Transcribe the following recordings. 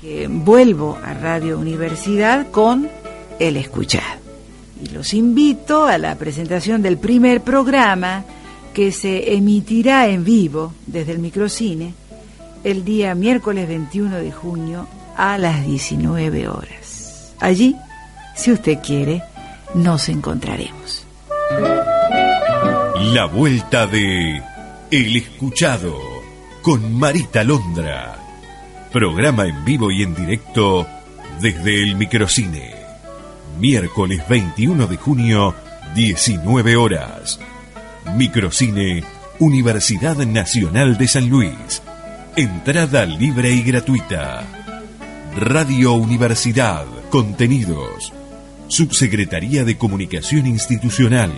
Que vuelvo a Radio Universidad con El Escuchar. Y los invito a la presentación del primer programa que se emitirá en vivo desde el microcine el día miércoles 21 de junio a las 19 horas. Allí, si usted quiere, nos encontraremos. La vuelta de El Escuchado con Marita Londra. Programa en vivo y en directo desde el microcine. Miércoles 21 de junio, 19 horas. Microcine, Universidad Nacional de San Luis. Entrada libre y gratuita. Radio Universidad. Contenidos. Subsecretaría de Comunicación Institucional.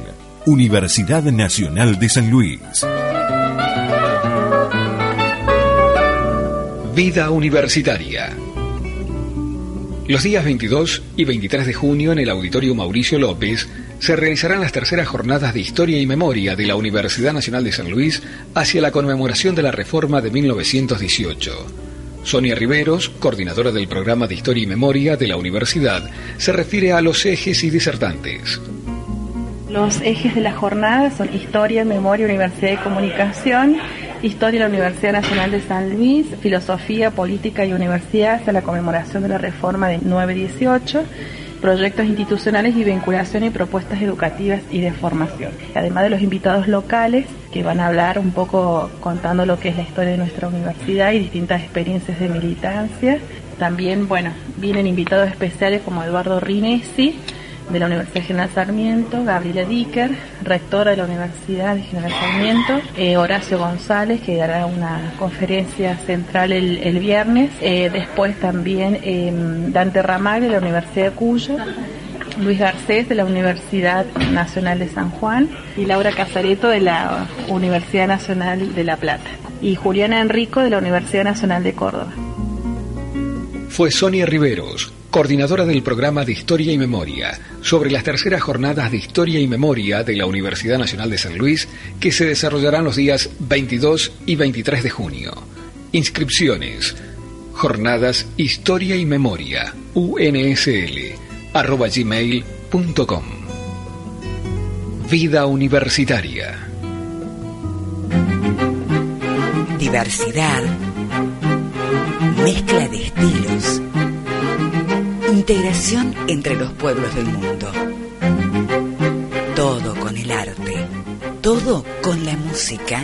Universidad Nacional de San Luis. Vida Universitaria. Los días 22 y 23 de junio en el Auditorio Mauricio López se realizarán las terceras jornadas de Historia y Memoria de la Universidad Nacional de San Luis hacia la conmemoración de la reforma de 1918. Sonia Riveros, coordinadora del programa de Historia y Memoria de la universidad, se refiere a los ejes y disertantes. Los ejes de la jornada son Historia, Memoria, Universidad de Comunicación, Historia de la Universidad Nacional de San Luis, Filosofía, Política y Universidad hasta la conmemoración de la reforma de 918, proyectos institucionales y vinculación y propuestas educativas y de formación. Además de los invitados locales que van a hablar un poco contando lo que es la historia de nuestra universidad y distintas experiencias de militancia. También, bueno, vienen invitados especiales como Eduardo Rinesi, de la Universidad General Sarmiento, Gabriela Dicker, rectora de la Universidad General Sarmiento, eh, Horacio González, que dará una conferencia central el, el viernes, eh, después también eh, Dante Ramagli de la Universidad de Cuyo, Luis Garcés de la Universidad Nacional de San Juan y Laura Casareto de la Universidad Nacional de La Plata y Juliana Enrico de la Universidad Nacional de Córdoba. Fue Sonia Riveros, coordinadora del programa de Historia y Memoria, sobre las terceras jornadas de Historia y Memoria de la Universidad Nacional de San Luis, que se desarrollarán los días 22 y 23 de junio. Inscripciones. Jornadas Historia y Memoria, UNSL, arroba gmail.com. Vida Universitaria. Diversidad. Mezcla de estilos. Integración entre los pueblos del mundo. Todo con el arte. Todo con la música.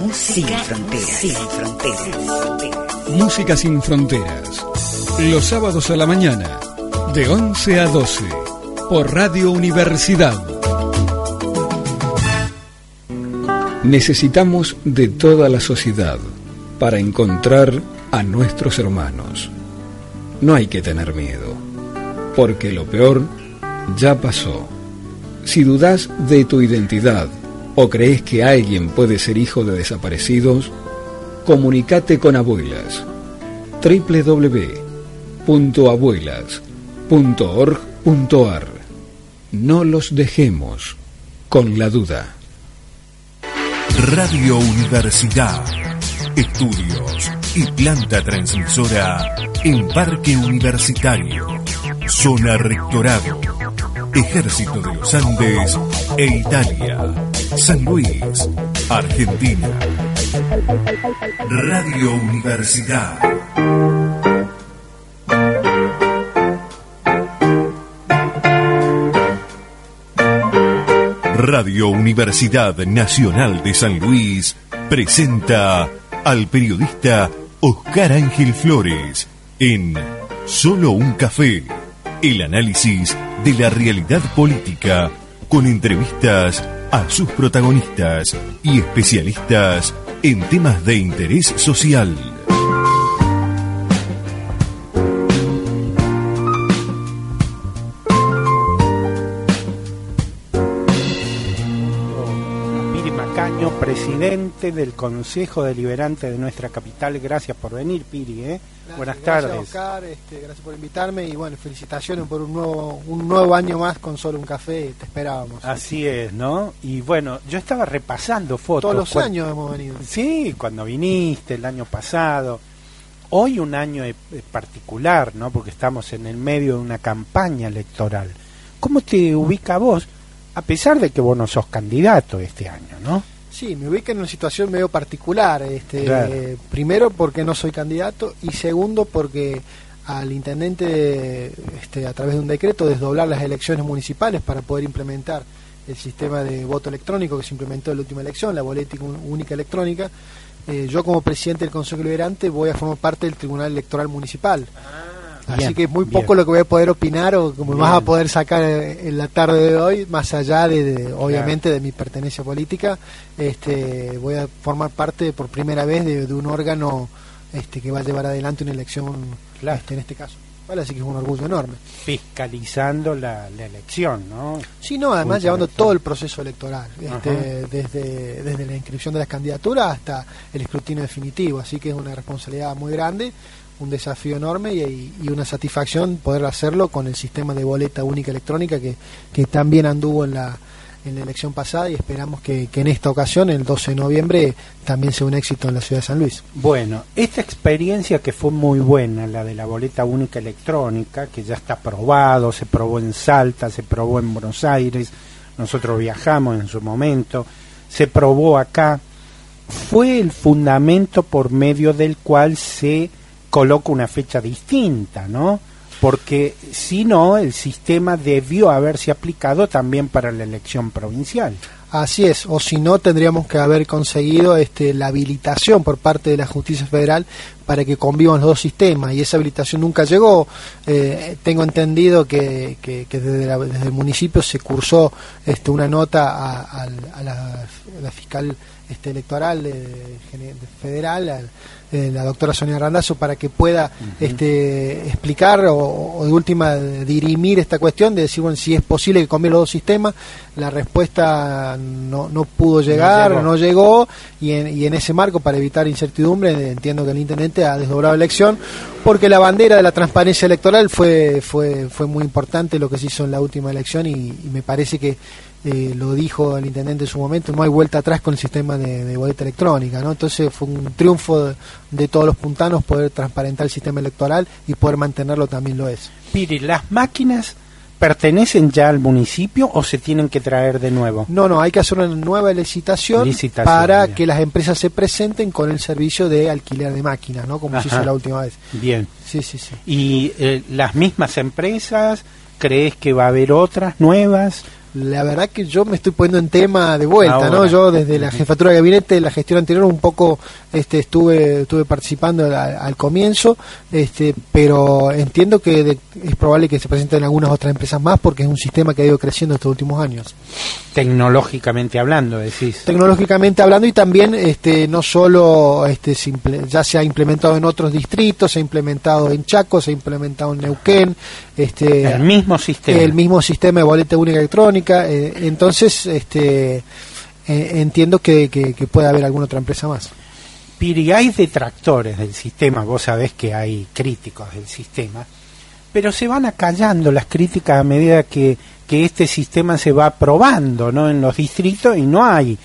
Música sin fronteras. Sin fronteras. Música sin fronteras. Los sábados a la mañana, de 11 a 12, por Radio Universidad. Necesitamos de toda la sociedad para encontrar a nuestros hermanos. No hay que tener miedo, porque lo peor ya pasó. Si dudas de tu identidad o crees que alguien puede ser hijo de desaparecidos, comunícate con abuelas. www.abuelas.org.ar No los dejemos con la duda. Radio Universidad. Estudios y planta transmisora en Parque Universitario. Zona Rectorado. Ejército de los Andes e Italia. San Luis, Argentina. Radio Universidad. Radio Universidad Nacional de San Luis presenta al periodista Oscar Ángel Flores en Solo un café, el análisis de la realidad política con entrevistas a sus protagonistas y especialistas en temas de interés social. Presidente del Consejo Deliberante de nuestra capital. Gracias por venir, Piri. ¿eh? Buenas tardes. Gracias, Oscar, este, gracias por invitarme y bueno, felicitaciones por un nuevo, un nuevo año más con solo un café. Te esperábamos. Así es, ¿no? Y bueno, yo estaba repasando fotos. Todos los años hemos venido. Sí, cuando viniste el año pasado. Hoy un año particular, ¿no? Porque estamos en el medio de una campaña electoral. ¿Cómo te ubica vos? A pesar de que vos no sos candidato este año, ¿no? Sí, me ubica en una situación medio particular. Este, Primero porque no soy candidato y segundo porque al intendente, este, a través de un decreto, desdoblar las elecciones municipales para poder implementar el sistema de voto electrónico que se implementó en la última elección, la boleta única electrónica. Eh, yo como presidente del Consejo Liberante voy a formar parte del Tribunal Electoral Municipal. Ah. Así que es muy poco lo que voy a poder opinar o como me vas a poder sacar en la tarde de hoy, más allá de, obviamente de mi pertenencia política, este, voy a formar parte por primera vez de, un órgano este, que va a llevar adelante una elección, este, en este caso. Vale, así que es un orgullo enorme. Fiscalizando la, elección, ¿no? Sí, no, además llevando todo el proceso electoral, este, desde, desde la inscripción de las candidaturas hasta el escrutinio definitivo, así que es una responsabilidad muy grande un desafío enorme y, una satisfacción poder hacerlo con el sistema de boleta única electrónica que, que también anduvo en la, en la elección pasada y esperamos que, en esta ocasión, el 12 de noviembre, también sea un éxito en la ciudad de San Luis. Bueno, esta experiencia que fue muy buena, la de la boleta única electrónica, que ya está aprobado, se probó en Salta, se probó en Buenos Aires, nosotros viajamos en su momento, se probó acá, fue el fundamento por medio del cual se coloca una fecha distinta, ¿no? Porque si no, el sistema debió haberse aplicado también para la elección provincial. Así es, o si no, tendríamos que haber conseguido este, la habilitación por parte de la justicia federal para que convivan los dos sistemas, y esa habilitación nunca llegó. Eh, tengo entendido que, desde, el municipio se cursó este, una nota a, la, fiscal este, electoral federal, eh, la doctora Sonia Randazzo para que pueda este, explicar o, de última dirimir esta cuestión de decir bueno si es posible que combine los dos sistemas la respuesta no, no pudo llegar no llegó, no llegó y, en, y en ese marco para evitar incertidumbre entiendo que el intendente ha desdoblado la elección porque la bandera de la transparencia electoral fue fue fue muy importante lo que se hizo en la última elección y me parece que eh, lo dijo el intendente en su momento, no hay vuelta atrás con el sistema de, boleta electrónica, ¿no? Entonces fue un triunfo de, todos los puntanos poder transparentar el sistema electoral y poder mantenerlo también lo es. Piri, ¿las máquinas pertenecen ya al municipio o se tienen que traer de nuevo? No, no, hay que hacer una nueva licitación, para que las empresas se presenten con el servicio de alquiler de máquinas, ¿no? Como se hizo la última vez. Bien. Sí, sí, sí. ¿Y eh, las mismas empresas? ¿Crees que va a haber otras nuevas? La verdad que yo me estoy poniendo en tema de vuelta, ¿no? Yo desde la jefatura de gabinete, la gestión anterior, un poco este, estuve estuve participando al, comienzo, este, pero entiendo que es probable que se presenten algunas otras empresas más porque es un sistema que ha ido creciendo estos últimos años. Tecnológicamente hablando, decís. Tecnológicamente hablando y también este, no solo este, ya se ha implementado en otros distritos, se ha implementado en Chaco, se ha implementado en Neuquén. Este, el mismo sistema. El mismo sistema de boleta única electrónica. Eh, entonces, este, eh, entiendo que, que, puede haber alguna otra empresa más. Piri, hay detractores del sistema, vos sabés que hay críticos del sistema, pero se van acallando las críticas a medida que que este sistema se va probando ¿no? en los distritos y no hay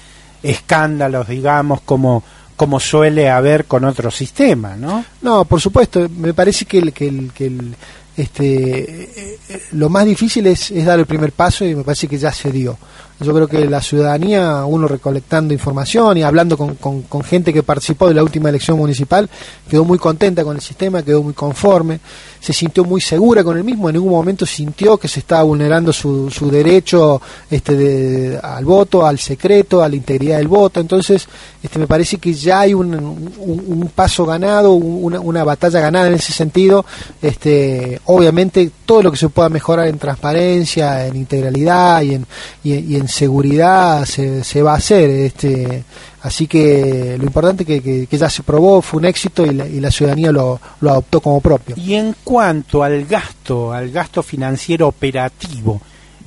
escándalos, digamos, como, como suele haber con otros sistemas, ¿no? No, por supuesto, me parece que el, que el, que el este, eh, eh, lo más difícil es, es, dar el primer paso y me parece que ya se dio. Yo creo que la ciudadanía, uno recolectando información y hablando con, con, gente que participó de la última elección municipal, quedó muy contenta con el sistema, quedó muy conforme, se sintió muy segura con el mismo, en ningún momento sintió que se estaba vulnerando su, su derecho este, de, al voto, al secreto, a la integridad del voto. Entonces, este, me parece que ya hay un, un, paso ganado, una, una, batalla ganada en ese sentido. Este, obviamente, todo lo que se pueda mejorar en transparencia, en integralidad y en, y en seguridad se, se va a hacer. Este, así que lo importante que, que, ya se probó fue un éxito y la, y la ciudadanía lo, lo, adoptó como propio. Y en cuanto al gasto, al gasto financiero operativo,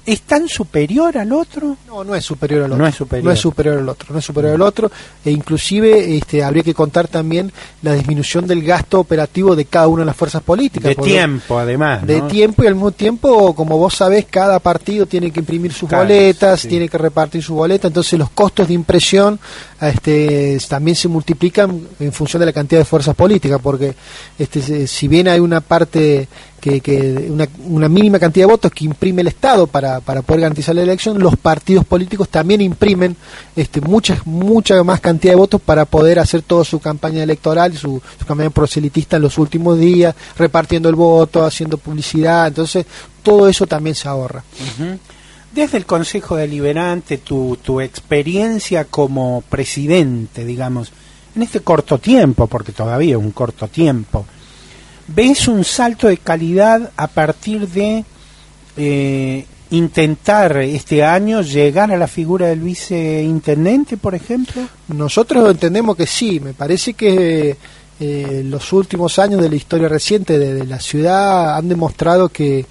¿Es tan superior al otro? No, no es superior al otro. No es superior. No es superior al otro. No es superior al otro. E inclusive este, habría que contar también la disminución del gasto operativo de cada una de las fuerzas políticas. De tiempo, además. De tiempo y al mismo tiempo, como vos sabés, cada partido tiene que imprimir sus boletas, sí. tiene que repartir sus boletas, entonces los costos de impresión este, también se multiplican en función de la cantidad de fuerzas políticas, porque este, si bien hay una parte que, que una, una mínima cantidad de votos que imprime el Estado para, para poder garantizar la elección, los partidos políticos también imprimen este, mucha, mucha más cantidad de votos para poder hacer toda su campaña electoral, su, su campaña proselitista en los últimos días, repartiendo el voto, haciendo publicidad, entonces todo eso también se ahorra. Desde el Consejo Deliberante, tu, tu experiencia como presidente, digamos, en este corto tiempo, porque todavía es un corto tiempo, ¿ves un salto de calidad a partir de eh, intentar este año llegar a la figura del viceintendente, por ejemplo? Nosotros entendemos que sí, me parece que eh, los últimos años de la historia reciente de, la ciudad han demostrado que,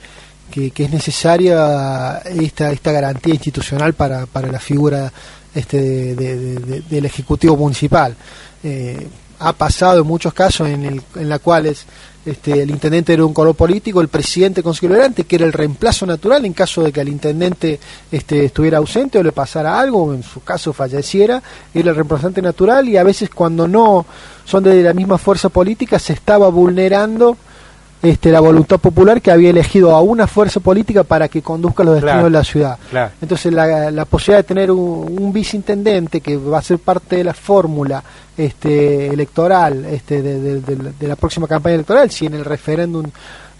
que, es necesaria esta, esta garantía institucional para, para la figura este, de- del Ejecutivo Municipal. Eh, ha pasado en muchos casos en, el, en la cuales este, el intendente era un color político, el presidente Deliberante, que era el reemplazo natural en caso de que el intendente este, estuviera ausente o le pasara algo, o en su caso falleciera, era el reemplazante natural y a veces cuando no son de la misma fuerza política se estaba vulnerando este, la voluntad popular que había elegido a una fuerza política para que conduzca los destinos Claro. de la ciudad. Claro. Entonces la, la posibilidad de tener un, un viceintendente que va a ser parte de la fórmula este, electoral este, de, de- de- de la próxima campaña electoral, si en el referéndum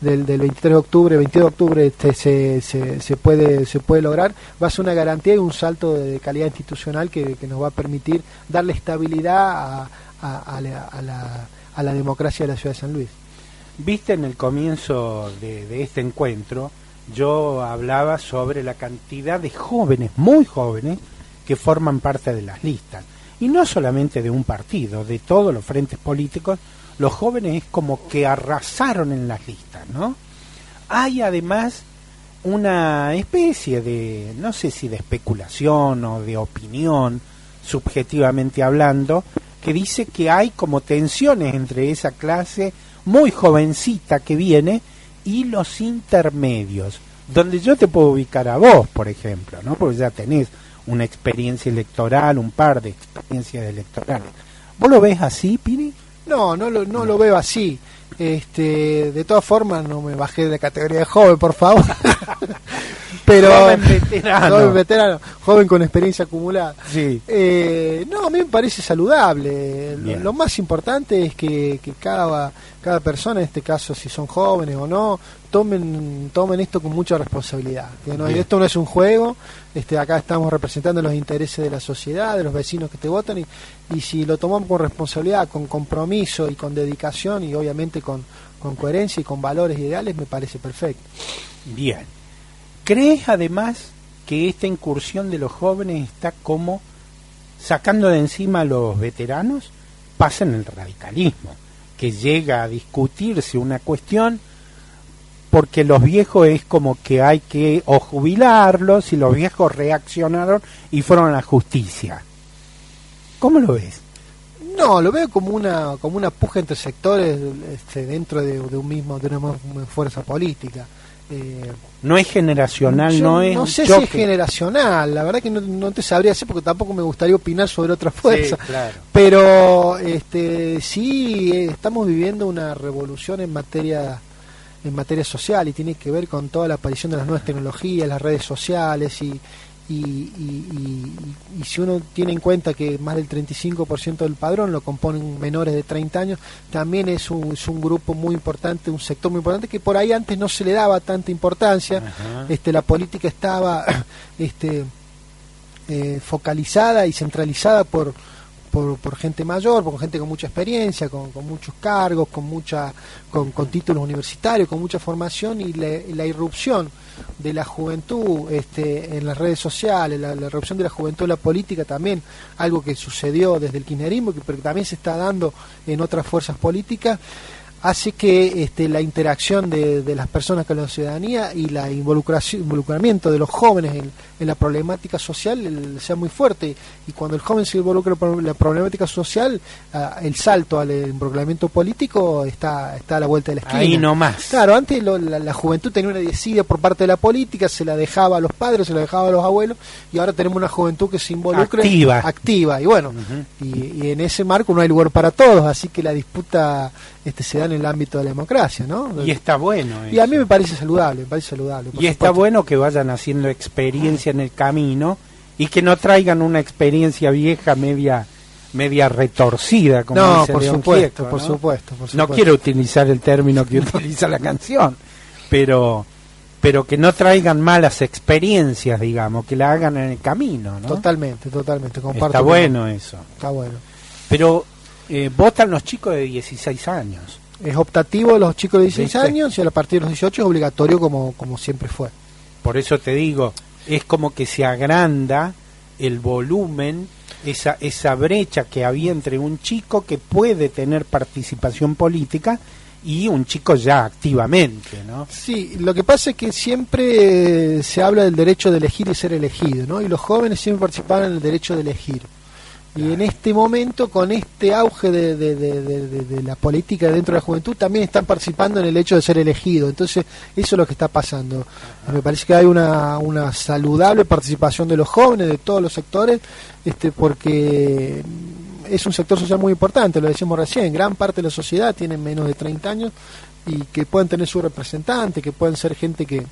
del, del 23 de octubre, 22 de octubre este, se, se, se puede se puede lograr, va a ser una garantía y un salto de calidad institucional que, que nos va a permitir darle estabilidad a, a- a la, a la- a la democracia de la ciudad de San Luis. Viste en el comienzo de, de este encuentro, yo hablaba sobre la cantidad de jóvenes, muy jóvenes, que forman parte de las listas. Y no solamente de un partido, de todos los frentes políticos, los jóvenes es como que arrasaron en las listas, ¿no? Hay además una especie de, no sé si de especulación o de opinión, subjetivamente hablando, que dice que hay como tensiones entre esa clase muy jovencita que viene y los intermedios, donde yo te puedo ubicar a vos, por ejemplo, ¿no? Porque ya tenés una experiencia electoral, un par de experiencias electorales. ¿Vos lo ves así, Piri? No, no lo, no lo veo así. Este, de todas formas, no me bajé de la categoría de joven, por favor. Pero Joven veterano. joven veterano, joven con experiencia acumulada. Sí. Eh, no, a mí me parece saludable. Lo, lo más importante es que, que cada, cada persona, en este caso si son jóvenes o no, tomen, tomen esto con mucha responsabilidad. No- Bien. esto no es un juego, este, acá estamos representando los intereses de la sociedad, de los vecinos que te votan, y, y si lo tomamos con responsabilidad, con compromiso y con dedicación, y obviamente con, con coherencia y con valores ideales, me parece perfecto. Bien. ¿Crees además que esta incursión de los jóvenes está como sacando de encima a los veteranos? Pasa en el radicalismo, que llega a discutirse una cuestión porque los viejos es como que hay que o jubilarlos y los viejos reaccionaron y fueron a la justicia. ¿Cómo lo ves? No, lo veo como una como una puja entre sectores este, dentro de, de un mismo de una misma fuerza política. Eh, No es generacional, no es un sé choque. si es generacional, la verdad que no, no te sabría decir porque tampoco me gustaría opinar sobre otra fuerza. Sí, claro. Pero este sí eh, estamos viviendo una revolución en materia en materia social y tiene que ver con toda la aparición de las nuevas tecnologías, las redes sociales y y, y- y- y si uno tiene en cuenta que más del 35% del padrón lo componen menores de 30 años, también es un, es un grupo muy importante, un sector muy importante que por ahí antes no se le daba tanta importancia. Ajá. Este, la política estaba este, eh, focalizada y centralizada por, por, por gente mayor, por gente con mucha experiencia, con, muchos cargos, con mucha con, con títulos universitarios, con mucha formación y la, la irrupción de la juventud este, en las redes sociales, la, la irrupción de la juventud en la política también, algo que sucedió desde el kirchnerismo, que, pero que también se está dando en otras fuerzas políticas, hace que este, la interacción de, las personas con la ciudadanía y la involucración, involucramiento de los jóvenes en, la problemática social sea muy fuerte. Y cuando el joven se involucra en la problemática social, ah, el salto al involucramiento político está, está a la vuelta de la esquina. Ahí nomás. Claro, antes la, juventud tenía una desidia por parte de la política, se la dejaba a los padres, se la dejaba a los abuelos, y ahora tenemos una juventud que se involucra. Activa. Activa. Y bueno, y, y en ese marco no hay lugar para todos, así que la disputa este, se da en el ámbito de la democracia, ¿no? Y está bueno. Y a mí me parece saludable, me parece saludable. Y está bueno que vayan haciendo experiencia en el camino y que no traigan una experiencia vieja media media retorcida como no, por supuesto, por supuesto, No quiero utilizar el término que utiliza la canción, pero pero que no traigan malas experiencias, digamos, que la hagan en el camino, ¿no? Totalmente, totalmente, comparto. Está bueno eso. Está bueno. Pero eh, votan los chicos de 16 años. Es optativo los chicos de 16 años y a partir de los 18 es obligatorio como, como siempre fue. Por eso te digo, es como que se agranda el volumen, esa, esa brecha que había entre un chico que puede tener participación política y un chico ya activamente, ¿no? Sí, lo que pasa es que siempre se habla del derecho de elegir y ser elegido, ¿no? Y los jóvenes siempre participan en el derecho de elegir. Y en este momento, con este auge de, de, la política dentro de la juventud, también están participando en el hecho de ser elegidos. Entonces, eso es lo que está pasando. Me parece que hay una, una saludable participación de los jóvenes, de todos los sectores, este, porque es un sector social muy importante, lo decíamos recién, gran parte de la sociedad tiene menos de 30 años y que pueden tener su representante, que pueden ser gente que,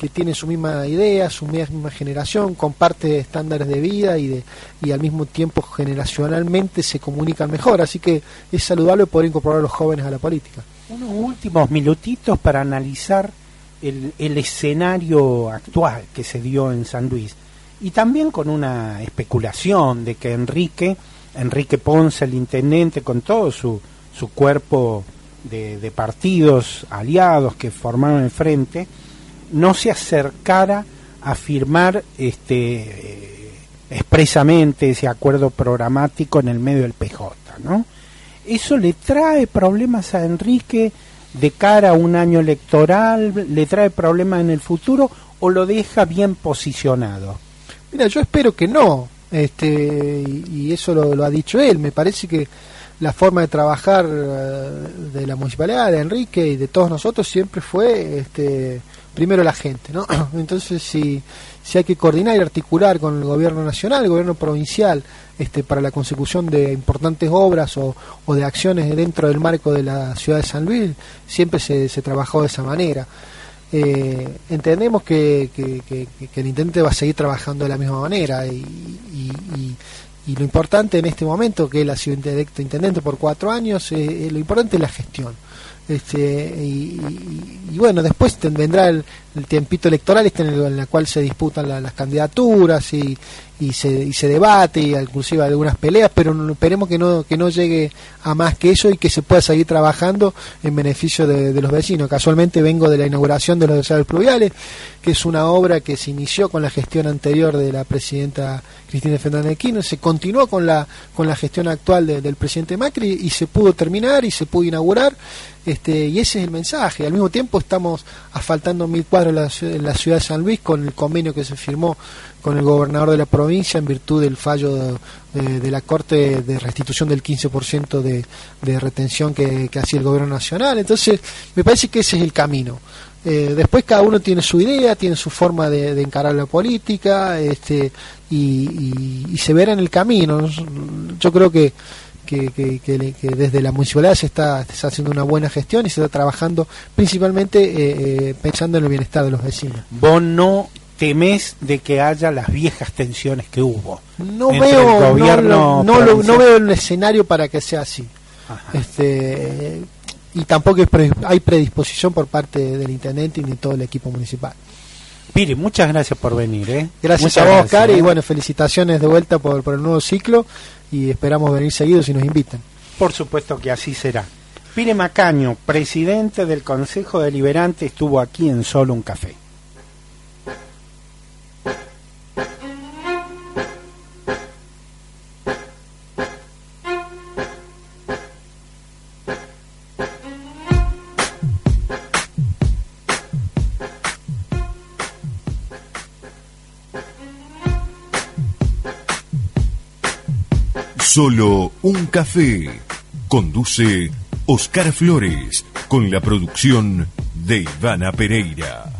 que tiene su misma idea, su misma generación, comparte estándares de vida y, de, y al mismo tiempo generacionalmente se comunican mejor. Así que es saludable poder incorporar a los jóvenes a la política. Unos últimos minutitos para analizar el, escenario actual que se dio en San Luis. Y también con una especulación de que Enrique, Enrique Ponce, el intendente, con todo su, su cuerpo de, de partidos aliados que formaron el frente, no se acercara a firmar este eh, expresamente ese acuerdo programático en el medio del PJ, ¿no? Eso le trae problemas a Enrique de cara a un año electoral, le trae problemas en el futuro o lo deja bien posicionado. Mira, yo espero que no, este y, eso lo, lo ha dicho él. Me parece que la forma de trabajar eh, de la municipalidad, de Enrique y de todos nosotros siempre fue este, primero la gente, ¿no? Entonces, si, si hay que coordinar y articular con el gobierno nacional, el gobierno provincial, este, para la consecución de importantes obras o, o de acciones dentro del marco de la ciudad de San Luis, siempre se, se trabajó de esa manera. Eh, entendemos que, que, el intendente va a seguir trabajando de la misma manera y, y, y, lo importante en este momento, que él ha sido intendente por cuatro años, eh, lo importante es la gestión este, y, bueno, después vendrá el, tiempito electoral este en, el, en la cual se disputan las candidaturas y, y se, y se debate y inclusive algunas peleas, pero esperemos que no, que no llegue a más que eso y que se pueda seguir trabajando en beneficio de, los vecinos. Casualmente vengo de la inauguración de los desagües pluviales, que es una obra que se inició con la gestión anterior de la presidenta Cristina Fernández de Kirchner, se continuó con la, con la gestión actual del presidente Macri y se pudo terminar y se pudo inaugurar. Este, y ese es el mensaje. Al mismo tiempo estamos asfaltando mil cuadros en la ciudad de San Luis con el convenio que se firmó con el gobernador de la provincia en virtud del fallo de, la Corte de restitución del 15% de, de retención que, hacía el gobierno nacional. Entonces, me parece que ese es el camino. Eh, después cada uno tiene su idea, tiene su forma de, encarar la política este, y, se verá en el camino. Yo creo que, que, desde la municipalidad se está, haciendo una buena gestión y se está trabajando principalmente eh, eh, pensando en el bienestar de los vecinos. Vos no temes de que haya las viejas tensiones que hubo. No veo, no, no, veo el escenario para que sea así. Este, y tampoco hay predisposición por parte del intendente ni de todo el equipo municipal. Piri, muchas gracias por venir. ¿eh? Gracias a vos, Cari, y ¿eh? bueno, felicitaciones de vuelta por, por el nuevo ciclo y esperamos venir seguidos si nos invitan. Por supuesto que así será. Pire Macaño, presidente del Consejo Deliberante, estuvo aquí en Solo un Café. Solo un café. Conduce Oscar Flores con la producción de Ivana Pereira.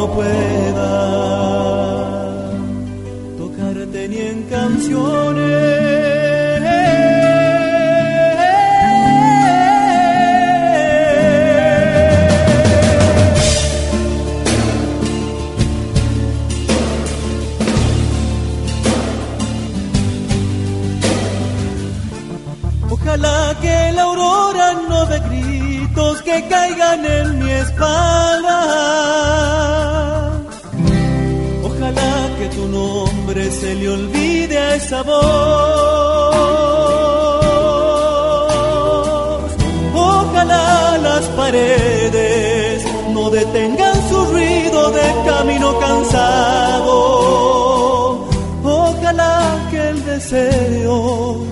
No pueda tocarte ni en canciones. Ojalá que la aurora no dé gritos que caigan en mi espalda. Se le olvide a esa voz. Ojalá las paredes no detengan su ruido de camino cansado. Ojalá que el deseo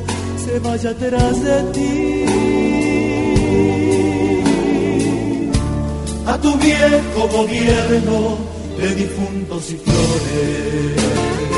se vaya atrás de ti. A tu viejo gobierno de difuntos y flores.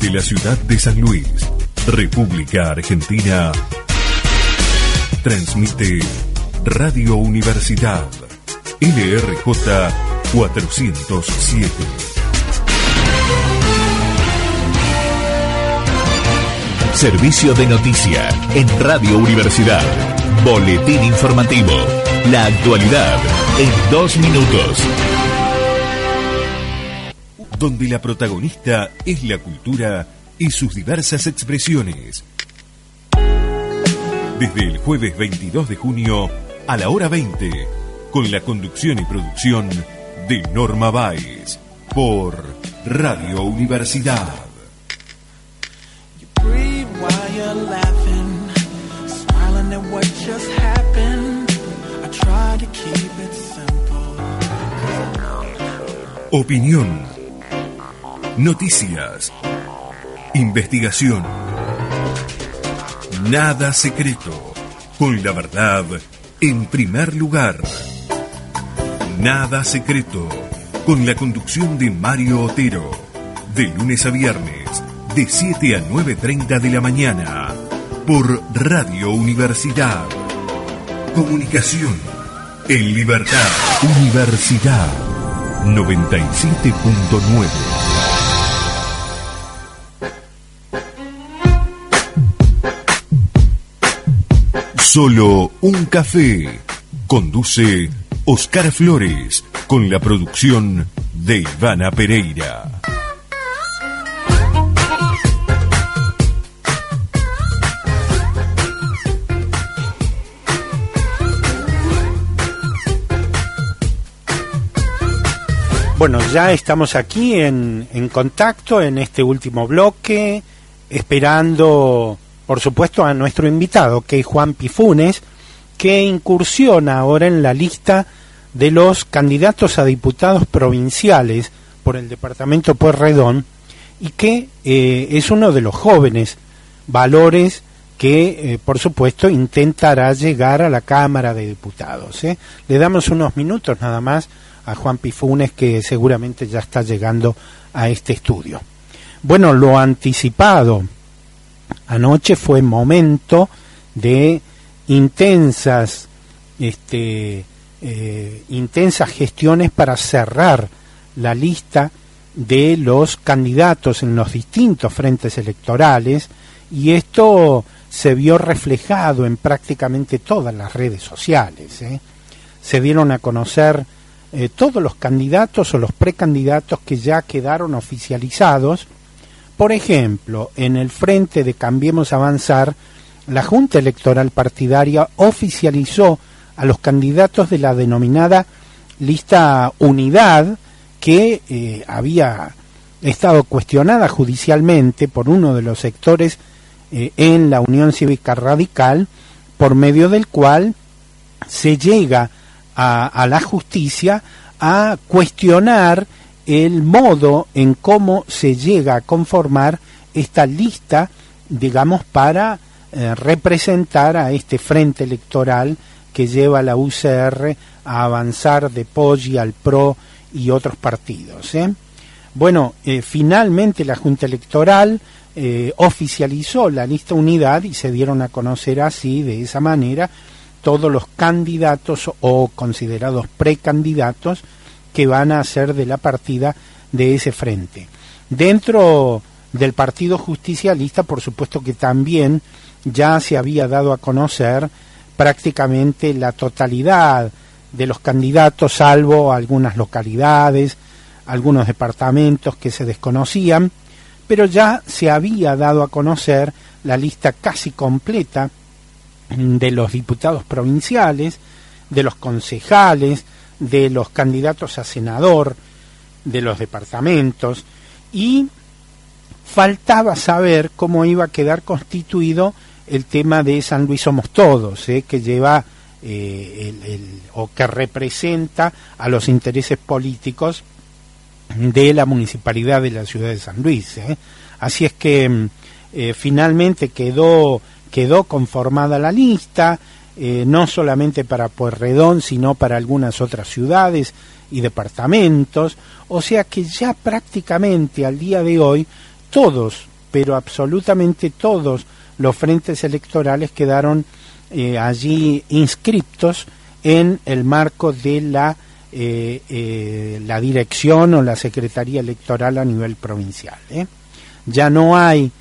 Desde la ciudad de San Luis, República Argentina, transmite Radio Universidad LRJ 407. Servicio de noticia en Radio Universidad. Boletín informativo. La actualidad en dos minutos. Donde la protagonista es la cultura y sus diversas expresiones. Desde el jueves 22 de junio a la hora 20, con la conducción y producción de Norma Báez, por Radio Universidad. Opinión. Noticias. Investigación. Nada secreto. Con la verdad en primer lugar. Nada secreto. Con la conducción de Mario Otero. De lunes a viernes. De 7 a 9.30 de la mañana. Por Radio Universidad. Comunicación. En libertad. Universidad 97.9. Solo un café. Conduce Oscar Flores con la producción de Ivana Pereira. Bueno, ya estamos aquí en, en, contacto en este último bloque, esperando, por supuesto, a nuestro invitado, que es Juan Pifunes, que incursiona ahora en la lista de los candidatos a diputados provinciales por el departamento Pueyrredón y que eh, es uno de los jóvenes valores que, eh, por supuesto, intentará llegar a la Cámara de Diputados. ¿eh? Le damos unos minutos nada más a Juan Pifunes que seguramente ya está llegando a este estudio. Bueno, lo anticipado anoche fue momento de intensas este, eh, intensas gestiones para cerrar la lista de los candidatos en los distintos frentes electorales y esto se vio reflejado en prácticamente todas las redes sociales. ¿eh? Se dieron a conocer eh, todos los candidatos o los precandidatos que ya quedaron oficializados. Por ejemplo, en el frente de Cambiemos Avanzar, la Junta Electoral Partidaria oficializó a los candidatos de la denominada lista Unidad, que eh, había estado cuestionada judicialmente por uno de los sectores eh, en la Unión Cívica Radical, por medio del cual se llega a, la justicia a cuestionar el modo en cómo se llega a conformar esta lista, digamos, para eh, representar a este frente electoral que lleva a la UCR a avanzar de Poggi al PRO y otros partidos. ¿eh? Bueno, eh, finalmente la Junta Electoral oficializó la lista unidad y se dieron a conocer así, de esa manera, todos los candidatos o considerados precandidatos que van a ser de la partida de ese frente. Dentro del Partido Justicialista, por supuesto que también ya se había dado a conocer prácticamente la totalidad de los candidatos, salvo algunas localidades, algunos departamentos que se desconocían, pero ya se había dado a conocer la lista casi completa de los diputados provinciales, de los concejales, de los candidatos a senador, de los departamentos, y faltaba saber cómo iba a quedar constituido el tema de San Luis Somos Todos, ¿eh? que lleva eh, o que representa a los intereses políticos de la municipalidad de la ciudad de San Luis. ¿eh? Así es que mm, finalmente quedó quedó conformada la lista, eh, no solamente para Pueyrredón, sino para algunas otras ciudades y departamentos, o sea que ya prácticamente al día de hoy todos, pero absolutamente todos los frentes electorales quedaron eh, allí inscriptos en el marco de la, eh, la dirección o la Secretaría Electoral a nivel provincial. Ya no hay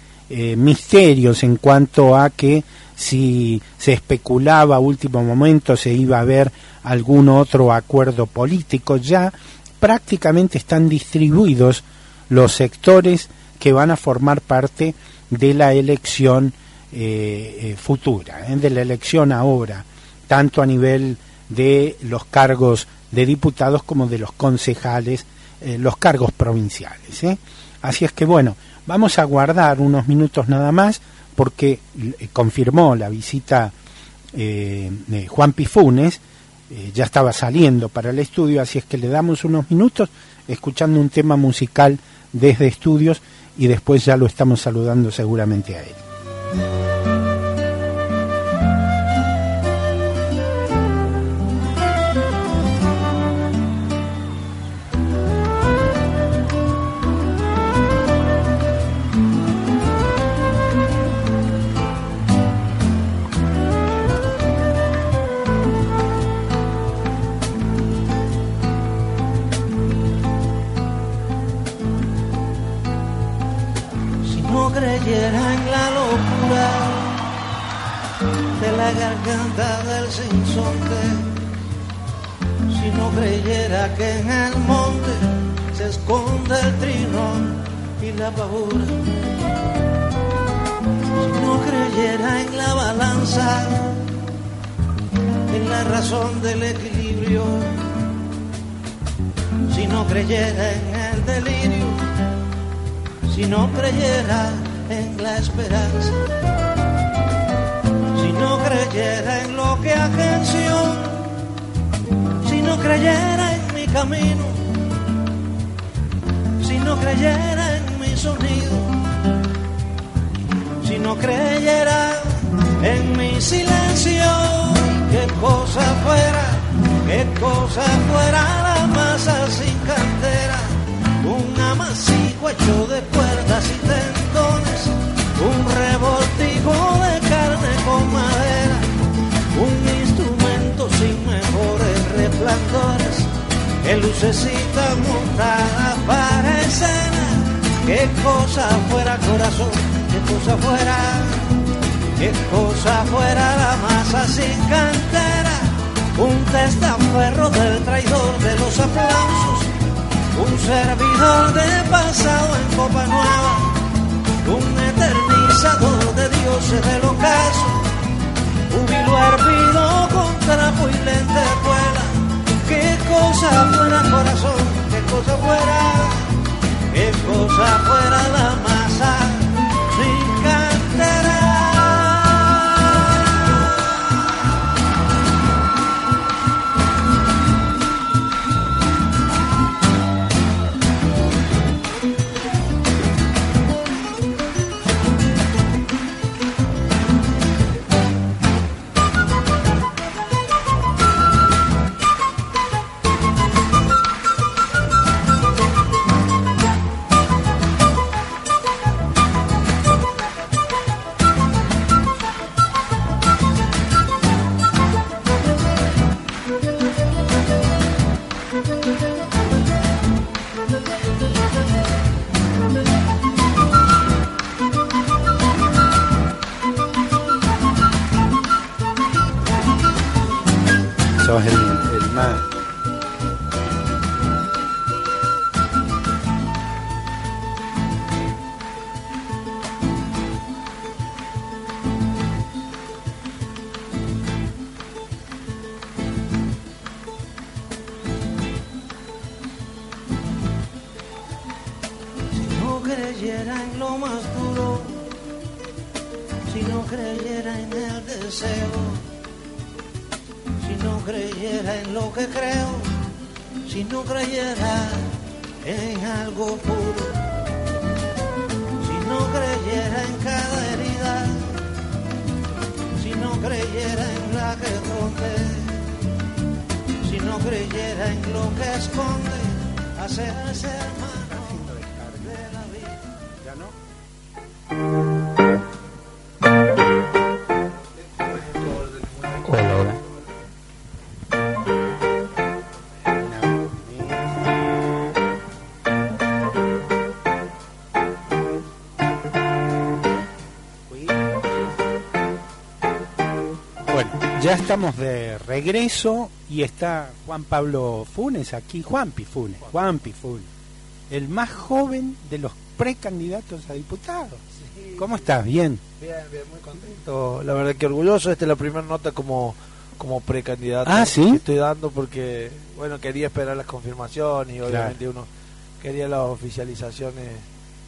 misterios en cuanto a que si se especulaba a último momento se iba a haber algún otro acuerdo político. Ya prácticamente están distribuidos los sectores que van a formar parte de la elección eh, eh futura, ¿eh? de la elección ahora, tanto a nivel de los cargos de diputados como de los concejales, eh, los cargos provinciales. Así es que bueno, vamos a guardar unos minutos nada más porque eh, confirmó la visita eh, de Juan Pifunes, eh, ya estaba saliendo para el estudio, así es que le damos unos minutos escuchando un tema musical desde estudios y después ya lo estamos saludando seguramente a él. Creyera en la locura de la garganta del sinsonte. Si no creyera que en el monte se esconde el trinón y la pavura. Si no creyera en la balanza, en la razón del equilibrio. Si no creyera en el delirio, si no creyera en la esperanza. Si no creyera en lo que agenció, si no creyera en mi camino, si no creyera en mi sonido, si no creyera en mi silencio, qué cosa fuera, qué cosa fuera la masa sin cantera, un amasijo hecho de cuerdas y telas un revoltijo de carne con madera, un instrumento sin mejores resplandores, que lucecita montada para escena, qué cosa fuera corazón, qué cosa fuera, qué cosa fuera la masa sin cantera, un testaferro del traidor de los aplausos, un servidor de pasado en copa nueva, un eterno de Dios en el ocaso, un hervido con trapo y lentejuela. Qué cosa fuera corazón, qué cosa fuera, qué cosa fuera la mano. Ya estamos de regreso y está Juan Pablo Funes aquí, Juanpi Funes, Juanpi Funes, el más joven de los precandidatos a diputados. ¿Cómo estás? Bien. Bien, bien, muy contento. La verdad que orgulloso, esta es la primera nota como, como precandidato ah, ¿sí? que estoy dando porque, bueno, quería esperar las confirmaciones y obviamente uno quería las oficializaciones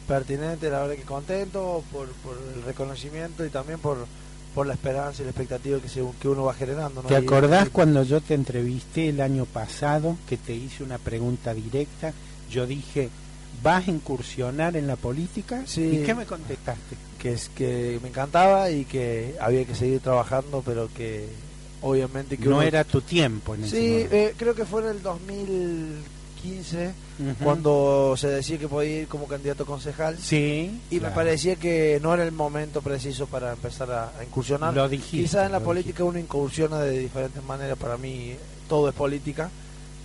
pertinentes. La verdad que contento por, por el reconocimiento y también por por la esperanza y la expectativa que, se, que uno va generando. ¿no? ¿Te Y- acordás cuando yo te entrevisté el año pasado que te hice una pregunta directa? Yo dije, ¿vas a incursionar en la política? Sí. ¿Y qué me contestaste? que es que me encantaba y que había que seguir trabajando, pero que obviamente que No uno- era tu tiempo en ese Sí, eh, creo que fue en el 2015 Cuando se decía que podía ir como candidato concejal. Sí, Y claro. me parecía que no era el momento preciso para empezar a, a incursionar. Lo dijiste, Quizás en la política uno incursiona de diferentes maneras. Para mí todo es política,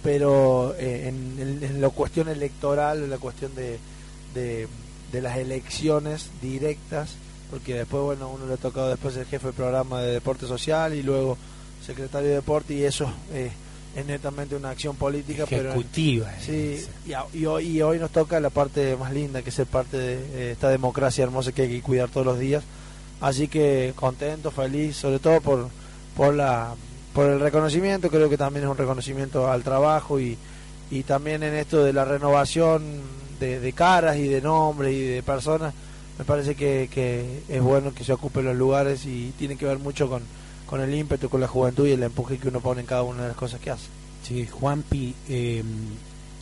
pero eh, en, en- en la cuestión electoral, en la cuestión de, de, de las elecciones directas, porque después, bueno, uno le ha tocado después el jefe de programa de deporte social y luego secretario de deporte y eso eh, es netamente una acción política, pero Ejecutiva. Sí, y, y hoy, y hoy nos toca la parte más linda, que es ser parte de eh, esta democracia hermosa que hay que cuidar todos los días. Así que contento, feliz, sobre todo por, por, la, por el reconocimiento, creo que también es un reconocimiento al trabajo y, y también en esto de la renovación de, de caras y de nombres y de personas, me parece que, que es bueno que se ocupen los lugares y tiene que ver mucho con, con el ímpetu, con la juventud y el empuje que uno pone en cada una de las cosas que hace. Sí, Juanpi, eh,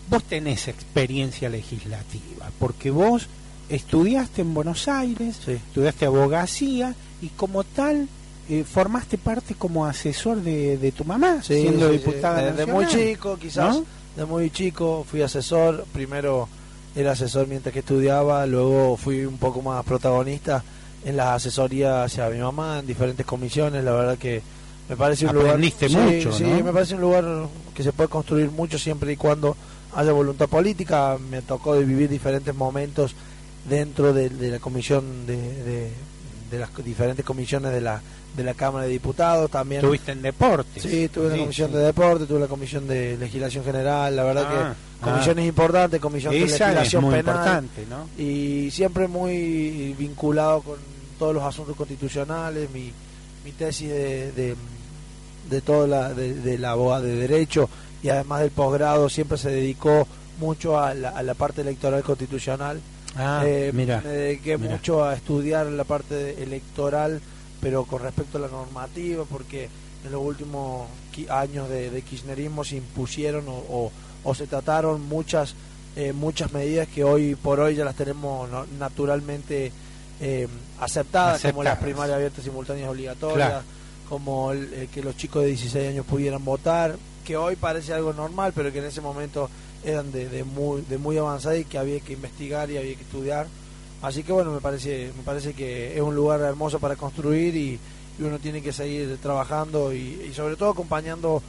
vos tenés experiencia legislativa, porque vos estudiaste en Buenos Aires, estudiaste abogacía y como tal eh, formaste parte como asesor de, de tu mamá, Sí, siendo sí, diputada De, de muy nacional, chico, quizás. ¿no? De muy chico fui asesor. Primero era asesor mientras que estudiaba. Luego fui un poco más protagonista en las asesorías hacia mi mamá en diferentes comisiones. La verdad que me parece un Aprendiste lugar. mucho, sí, ¿no? Sí, me parece un lugar que se puede construir mucho siempre y cuando haya voluntad política. Me tocó de vivir diferentes momentos dentro de, de la comisión de, de, de las diferentes comisiones de la de la Cámara de Diputados también Estuviste en deportes. Sí, tuve la Sí, comisión sí. de deporte, tuve la comisión de legislación general, la verdad Ah, que comisiones ah. importantes, comisión de Esa es legislación muy penal importante, ¿no? y siempre muy vinculado con todos los asuntos constitucionales, mi, mi tesis de, de, de toda la de, de la abogada de derecho y además del posgrado siempre se dedicó mucho a la, a la parte electoral constitucional. Ah, Eh, mira, me dediqué mira. mucho a estudiar la parte electoral, pero con respecto a la normativa, porque en los últimos años de, de kirchnerismo se impusieron o, o- o se trataron muchas eh, muchas medidas que hoy por hoy ya las tenemos naturalmente eh, aceptadas, como las primarias abiertas simultáneas obligatorias, Claro. como el- eh, que los chicos de 16 años pudieran votar, que hoy parece algo normal, pero que en ese momento eran de, de muy de muy avanzada y que había que investigar y había que estudiar. Así que bueno, me parece me parece que es un lugar hermoso para construir y, y uno tiene que seguir trabajando y, y sobre todo acompañando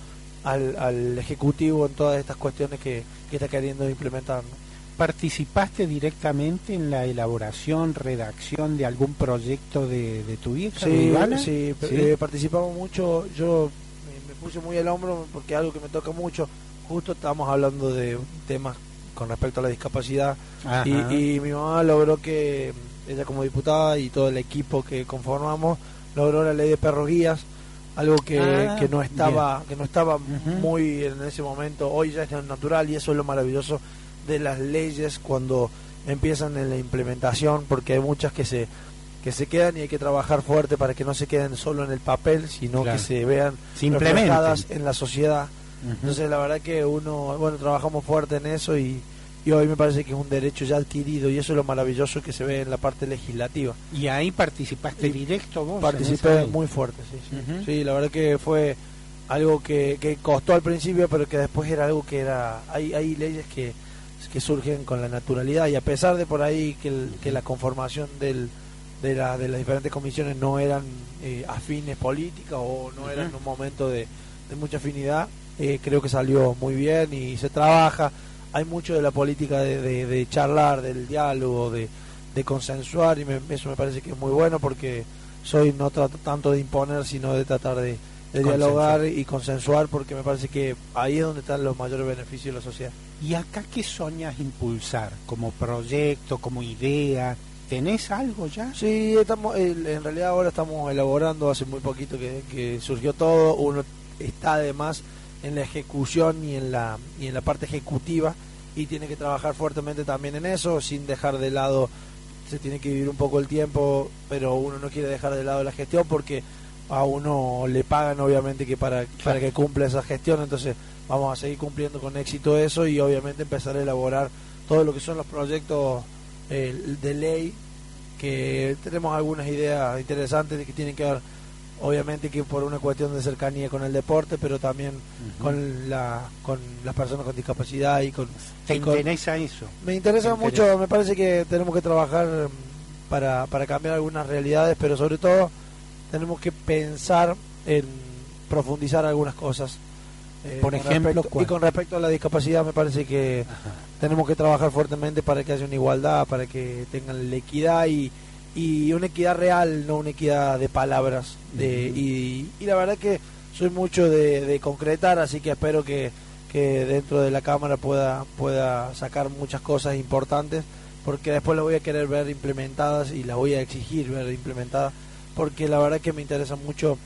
al, al ejecutivo en todas estas cuestiones que, que está queriendo implementar. ¿no? ¿Participaste directamente en la elaboración, redacción de algún proyecto de, de tu vieja? Sí, Ivana? sí, ¿Sí? eh, participamos mucho. Yo me, me puse muy al hombro porque algo que me toca mucho. Justo estábamos hablando de temas con respecto a la discapacidad y mi mamá logró que ella como diputada y todo el equipo que conformamos logró la ley de perros guías algo que, Ah, que no estaba que no estaba muy en ese momento hoy ya es natural y eso es lo maravilloso de las leyes cuando empiezan en la implementación porque hay muchas que se que se quedan y hay que trabajar fuerte para que no se queden solo en el papel sino Claro. que se vean reflejadas en la sociedad entonces la verdad que uno bueno trabajamos fuerte en eso y, y hoy me parece que es un derecho ya adquirido y eso es lo maravilloso que se ve en la parte legislativa ¿Y ahí participaste directo vos? participé muy fuerte sí, sí. Sí, la verdad que fue algo que, que costó al principio pero que después era algo que era hay, hay leyes que, que surgen con la naturalidad. Y a pesar de por ahí que, el- que la conformación del, de, la, de las diferentes comisiones no eran eh, afines políticas o no eran un momento de, de mucha afinidad eh, creo que salió muy bien y se trabaja. Hay mucho de la política de, de- de charlar del diálogo de, de consensuar y me- eso me parece que es muy bueno porque soy no trato tanto de imponer sino de tratar de, dialogar y consensuar porque me parece que ahí es donde están los mayores beneficios de la sociedad ¿Y acá qué soñas impulsar? ¿Como proyecto, como idea? ¿Tenés algo ya? Sí, estamos, en realidad ahora estamos elaborando, hace muy poquito que, que surgió todo, uno está además en la ejecución y en la, y en la parte ejecutiva y tiene que trabajar fuertemente también en eso, sin dejar de lado, se tiene que vivir un poco el tiempo, pero uno no quiere dejar de lado la gestión porque a uno le pagan obviamente que para, para que cumpla esa gestión, entonces vamos a seguir cumpliendo con éxito eso y obviamente empezar a elaborar todo lo que son los proyectos eh, de ley que tenemos algunas ideas interesantes de que tienen que ver obviamente que por una cuestión de cercanía con el deporte pero también con la con las personas con discapacidad y con ¿Te y con- interesa eso? me interesa ¿Te mucho, interesa? me parece que tenemos que trabajar para, para cambiar algunas realidades, pero sobre todo tenemos que pensar en profundizar algunas cosas. Eh, Por ejemplo, y con respecto a la discapacidad me parece que tenemos que trabajar fuertemente para que haya una igualdad, para que tengan la equidad y, y una equidad real, no una equidad de palabras. De, y, y la verdad que soy mucho de, de concretar, así que espero que, que dentro de la Cámara pueda, pueda sacar muchas cosas importantes, porque después las voy a querer ver implementadas y las voy a exigir ver implementadas, porque la verdad que me interesa mucho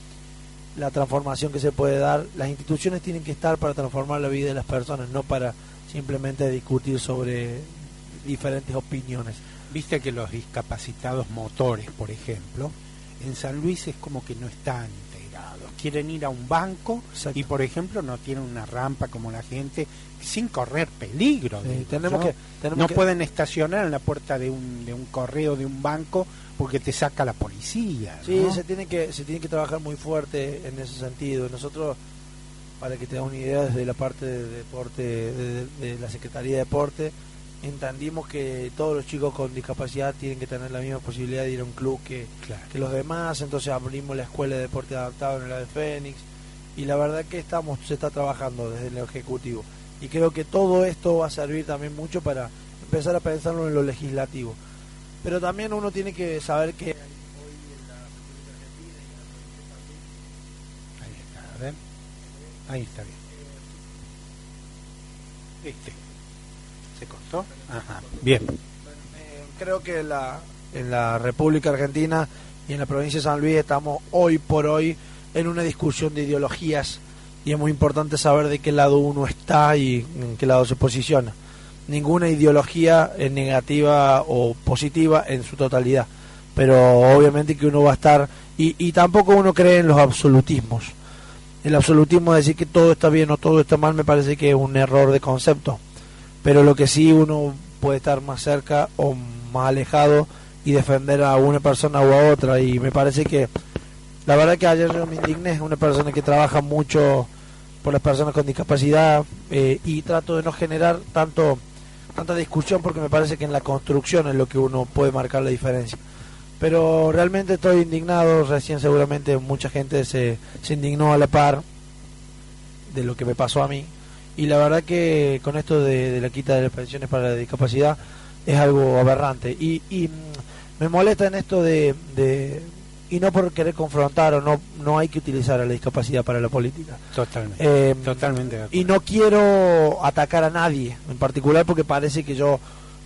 la transformación que se puede dar. Las instituciones tienen que estar para transformar la vida de las personas, no para simplemente discutir sobre diferentes opiniones. Viste que los discapacitados motores, por ejemplo, en San Luis es como que no están integrados. Quieren ir a un banco y, por ejemplo, no tienen una rampa como la gente sin correr peligro. Sí, tenemos yo. que- tenemos no que- pueden estacionar en la puerta de un, de un correo de un banco porque te saca la policía. Sí, ¿no? se tiene que se tiene que trabajar muy fuerte en ese sentido. Nosotros, para que te hagas una idea, desde la parte de deporte, de, de la Secretaría de Deporte, entendimos que todos los chicos con discapacidad tienen que tener la misma posibilidad de ir a un club que, que los demás. Entonces abrimos la escuela de deporte adaptado en la de Fénix y la verdad que estamos se está trabajando desde el ejecutivo y creo que todo esto va a servir también mucho para empezar a pensarlo en lo legislativo. Pero también uno tiene que saber que Ahí está, a ver. Ahí está bien. Este. ¿Se cortó? Ajá. Bien. creo que la, en la República Argentina y en la provincia de San Luis estamos hoy por hoy en una discusión de ideologías y es muy importante saber de qué lado uno está y en qué lado se posiciona. Ninguna ideología es negativa o positiva en su totalidad, pero obviamente que uno va a estar y, y tampoco uno cree en los absolutismos. El absolutismo de decir que todo está bien o todo está mal me parece que es un error de concepto pero lo que sí uno puede estar más cerca o más alejado y defender a una persona o a otra y me parece que la verdad que ayer yo me indigné es una persona que trabaja mucho por las personas con discapacidad eh, y trato de no generar tanto tanta discusión porque me parece que en la construcción es lo que uno puede marcar la diferencia. Pero realmente estoy indignado. Recién seguramente mucha gente se, se indignó a la par de lo que me pasó a mí. Y la verdad que con esto de, la quita de las pensiones para la discapacidad es algo aberrante. Y, y mm, me molesta en esto de- y no por querer confrontar o no no hay que utilizar a la discapacidad para la política. Totalmente. Eh, Totalmente y no quiero atacar a nadie en particular porque parece que yo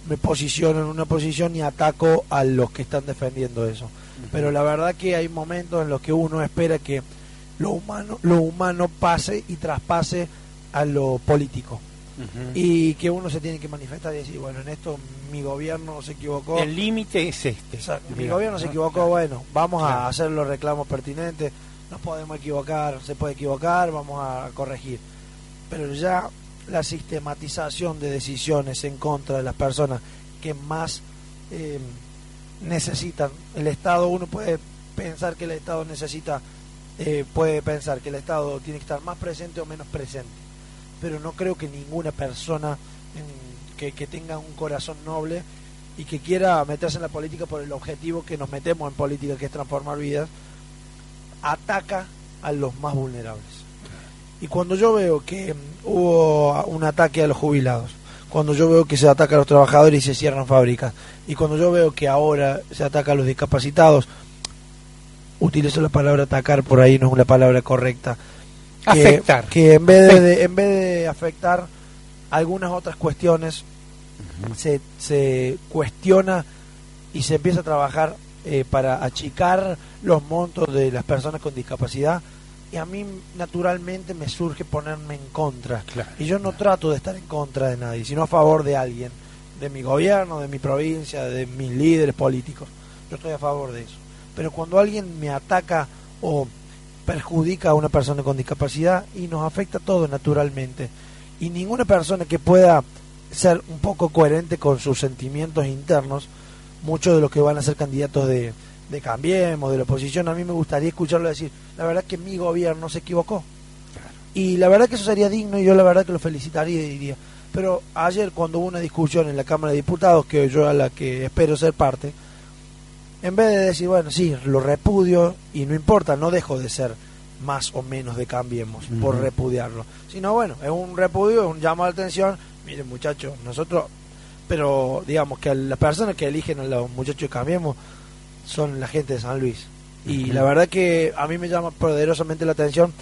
me posiciono en una posición y ataco a los que están defendiendo eso. Pero la verdad que hay momentos en los que uno espera que lo humano lo humano pase y traspase a lo político Y que uno se tiene que manifestar y decir bueno en esto mi gobierno se equivocó El límite es este. Exacto, mi gobierno se equivocó, Claro. bueno, vamos Claro. a hacer los reclamos pertinentes, nos podemos equivocar, se puede equivocar, vamos a corregir. Pero ya la sistematización de decisiones en contra de las personas que más eh, necesitan, el Estado, uno puede pensar que el Estado necesita, eh, puede pensar que el Estado tiene que estar más presente o menos presente, pero no creo que ninguna persona que, que tenga un corazón noble y que quiera meterse en la política por el objetivo que nos metemos en política, que es transformar vidas, ataca a los más vulnerables. Y cuando yo veo que mm, hubo un ataque a los jubilados, cuando yo veo que se ataca a los trabajadores y se cierran fábricas, y cuando yo veo que ahora se ataca a los discapacitados, utilizo la palabra atacar por ahí, no es una palabra correcta. Que, Afectar. Que en vez de, de- en vez de afectar algunas otras cuestiones, se, se cuestiona y se empieza a trabajar eh, para achicar los montos de las personas con discapacidad, y a mí naturalmente me surge ponerme en contra. Claro. Y yo no trato de estar en contra de nadie, sino a favor de alguien, de mi gobierno, de mi provincia, de mis líderes políticos. Yo estoy a favor de eso. Pero cuando alguien me ataca o perjudica a una persona con discapacidad y nos afecta a todos naturalmente. Y ninguna persona que pueda ser un poco coherente con sus sentimientos internos, muchos de los que van a ser candidatos de, de Cambiemos, de la oposición, a mí me gustaría escucharlo decir, la verdad que mi gobierno se equivocó. Y la verdad que eso sería digno y yo la verdad que lo felicitaría y diría. Pero ayer cuando hubo una discusión en la Cámara de Diputados, que yo a la que espero ser parte, en vez de decir, bueno, sí, lo repudio y no importa, no dejo de ser más o menos de Cambiemos por repudiarlo. Sino bueno, es un repudio, es un llamo de atención. Miren muchachos, nosotros, pero digamos que las personas que eligen a los muchachos de Cambiemos son la gente de San Luis. Y la verdad que a mí me llama poderosamente la atención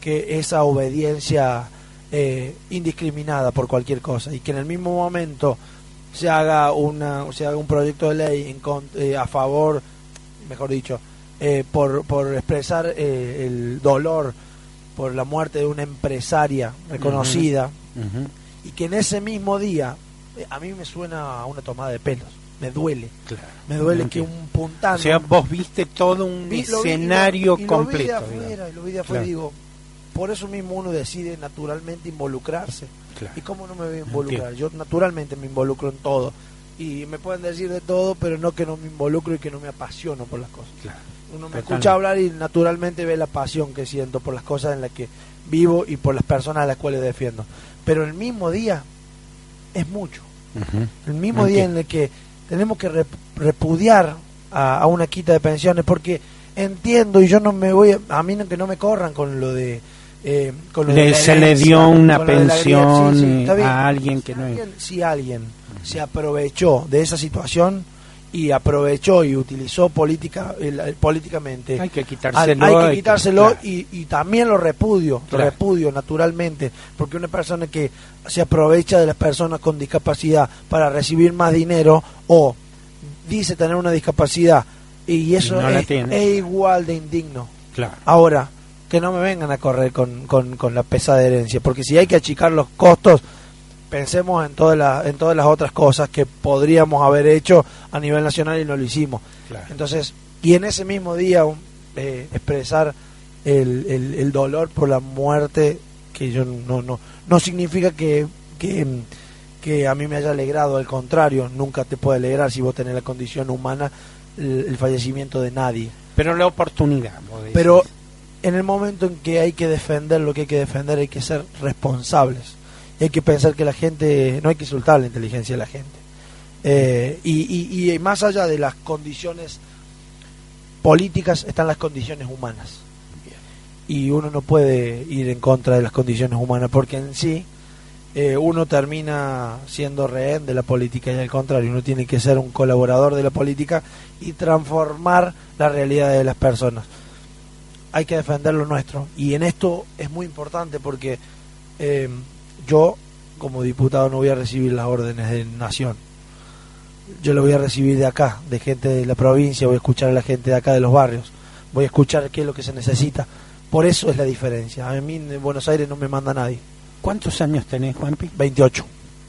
que esa obediencia eh, indiscriminada por cualquier cosa y que en el mismo momento se haga una se haga un proyecto de ley en con- eh, a favor mejor dicho eh, por, por expresar eh, el dolor por la muerte de una empresaria reconocida y que en ese mismo día eh, a mí me suena a una tomada de pelos me duele Claro. me duele que un puntano O sea, vos viste todo un Vi- vi escenario y lo vi de completo. afuera, y lo vi de afuera Claro. y digo, por eso mismo uno decide naturalmente involucrarse. Claro. ¿Y cómo no me voy a involucrar? Entiendo. Yo naturalmente me involucro en todo. Y me pueden decir de todo, pero no que no me involucro y que no me apasiono por las cosas. Claro. Uno me Totalmente. escucha hablar y naturalmente ve la pasión que siento por las cosas en las que vivo y por las personas a las cuales defiendo. Pero el mismo día es mucho. El mismo día en el que tenemos que rep- repudiar a, a una quita de pensiones, porque entiendo y yo no me voy, a, a mí no, que no me corran con lo de... eh, con Le- se le dio una pensión herencia. Sí, sí, está bien. a alguien que si no es. si alguien se aprovechó de esa situación y aprovechó y utilizó política el- el- políticamente Hay que al- quitárselo. hay que quitárselo claro. y, y también lo repudio, lo repudio naturalmente, porque una persona que se aprovecha de las personas con discapacidad para recibir más dinero o dice tener una discapacidad y eso no es, es igual de indigno. Claro. Ahora, que no me vengan a correr con, con, con la pesada herencia, porque si hay que achicar los costos, pensemos en todas las en todas las otras cosas que podríamos haber hecho a nivel nacional y no lo hicimos. Claro. Entonces, y en ese mismo día eh, expresar el, el, el dolor por la muerte, que yo no no no significa que, que que a mí me haya alegrado, al contrario, nunca te puede alegrar si vos tenés la condición humana el, el fallecimiento de nadie. Pero la oportunidad. Pero en el momento en que hay que defender lo que hay que defender, hay que ser responsables. Y hay que pensar que la gente, no hay que insultar la inteligencia de la gente. Eh, y, y- y más allá de las condiciones políticas, están las condiciones humanas. Y uno no puede ir en contra de las condiciones humanas, porque en sí eh, uno termina siendo rehén de la política y al contrario, uno tiene que ser un colaborador de la política y transformar la realidad de las personas hay que defender lo nuestro. Y en esto es muy importante porque eh, yo, como diputado, no voy a recibir las órdenes de nación. Yo lo voy a recibir de acá, de gente de la provincia, voy a escuchar a la gente de acá de los barrios, voy a escuchar qué es lo que se necesita. Por eso es la diferencia. A mí en Buenos Aires no me manda nadie. ¿Cuántos años tenés, Juanpi? 28.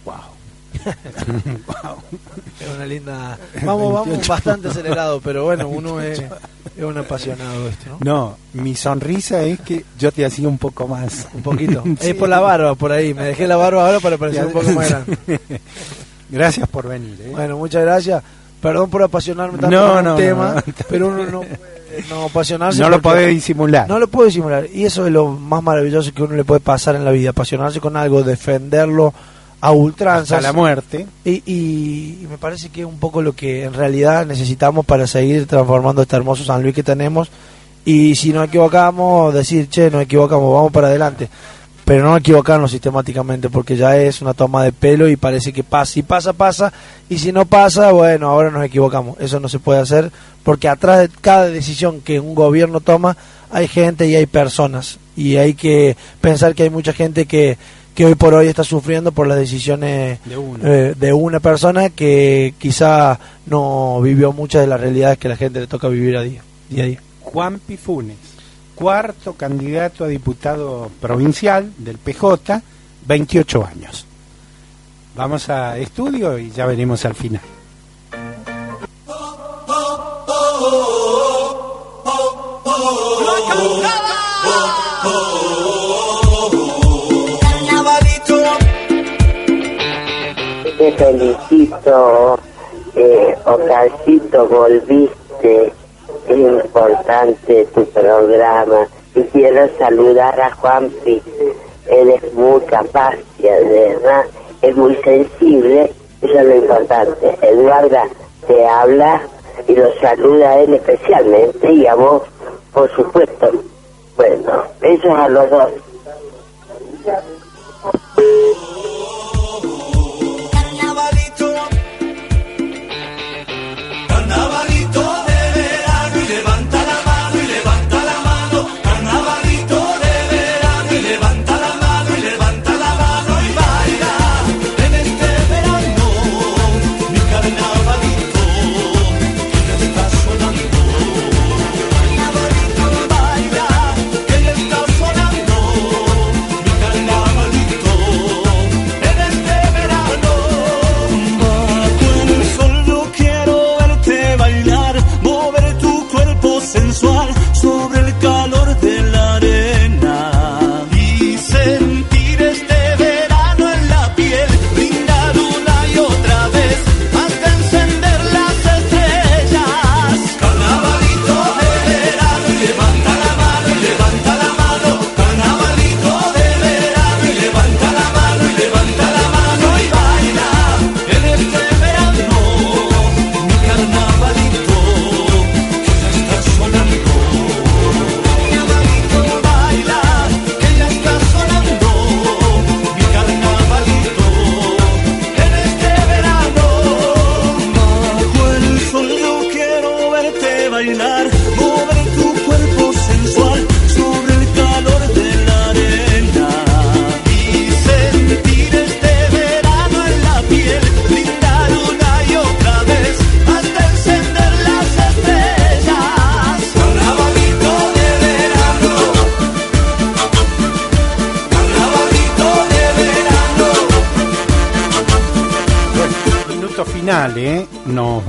Wow. Es una linda... Vamos, vamos 28. bastante acelerado, pero bueno, uno es, es un apasionado de esto, ¿no? No, mi sonrisa es que yo te hacía un poco más. Un poquito. Sí. Es por la barba, por ahí. Me dejé la barba ahora para parecer un poco más grande. Gracias por venir. ¿eh? Bueno, muchas gracias. Perdón por apasionarme tanto No, un no, tema, pero uno no puede no apasionarse. No lo podés disimular. No lo puedo disimular. Y eso es lo más maravilloso que uno le puede pasar en la vida. Apasionarse con algo, defenderlo a ultranzas. Hasta la muerte. Y, y- y me parece que es un poco lo que en realidad necesitamos para seguir transformando este hermoso San Luis que tenemos. Y si nos equivocamos, decir, che, nos equivocamos, vamos para adelante. Pero no equivocarnos sistemáticamente, porque ya es una toma de pelo y parece que pasa. Si pasa, pasa. Y si no pasa, bueno, ahora nos equivocamos. Eso no se puede hacer, porque atrás de cada decisión que un gobierno toma, hay gente y hay personas. Y hay que pensar que hay mucha gente que, que hoy por hoy está sufriendo por las decisiones De eh, de una persona que quizá no vivió muchas de las realidades que la gente le toca vivir a día, día a día. Juanpi Funes. cuarto candidato a diputado provincial del PJ, 28 años. Vamos a estudio y ya veremos al final. Te felicito, eh, Ocalcito, volviste, es importante tu programa. Y quiero saludar a Juanpi, él es muy capaz, de es muy sensible, eso es lo importante. Eduarda te habla y lo saluda a él especialmente y a vos, por supuesto. Bueno, besos a los dos.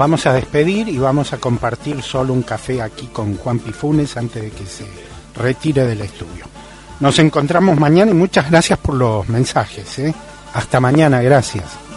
Vamos a despedir y vamos a compartir solo un café aquí con Juan Pifunes antes de que se retire del estudio. Nos encontramos mañana y muchas gracias por los mensajes, ¿eh? Hasta mañana, gracias.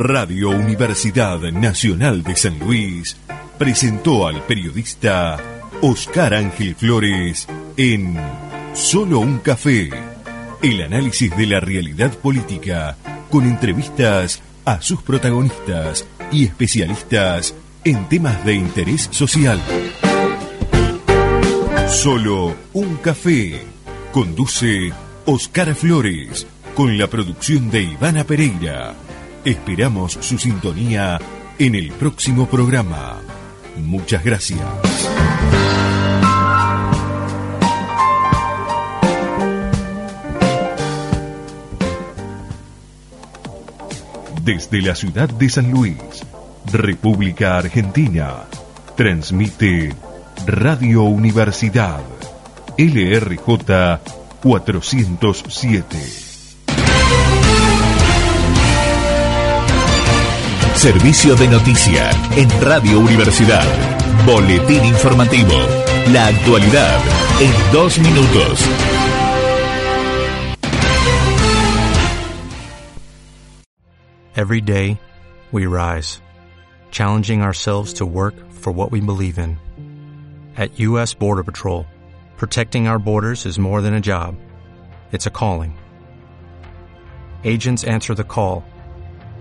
Radio Universidad Nacional de San Luis presentó al periodista Oscar Ángel Flores en Solo un café, el análisis de la realidad política con entrevistas a sus protagonistas y especialistas en temas de interés social. Solo un café. Conduce Oscar Flores con la producción de Ivana Pereira. Esperamos su sintonía en el próximo programa. Muchas gracias. Desde la ciudad de San Luis, República Argentina, transmite Radio Universidad LRJ 407. Servicio de noticia en Radio Universidad. Boletín informativo. La actualidad en dos minutos. Every day, we rise, challenging ourselves to work for what we believe in. At U.S. Border Patrol, protecting our borders is more than a job, it's a calling. Agents answer the call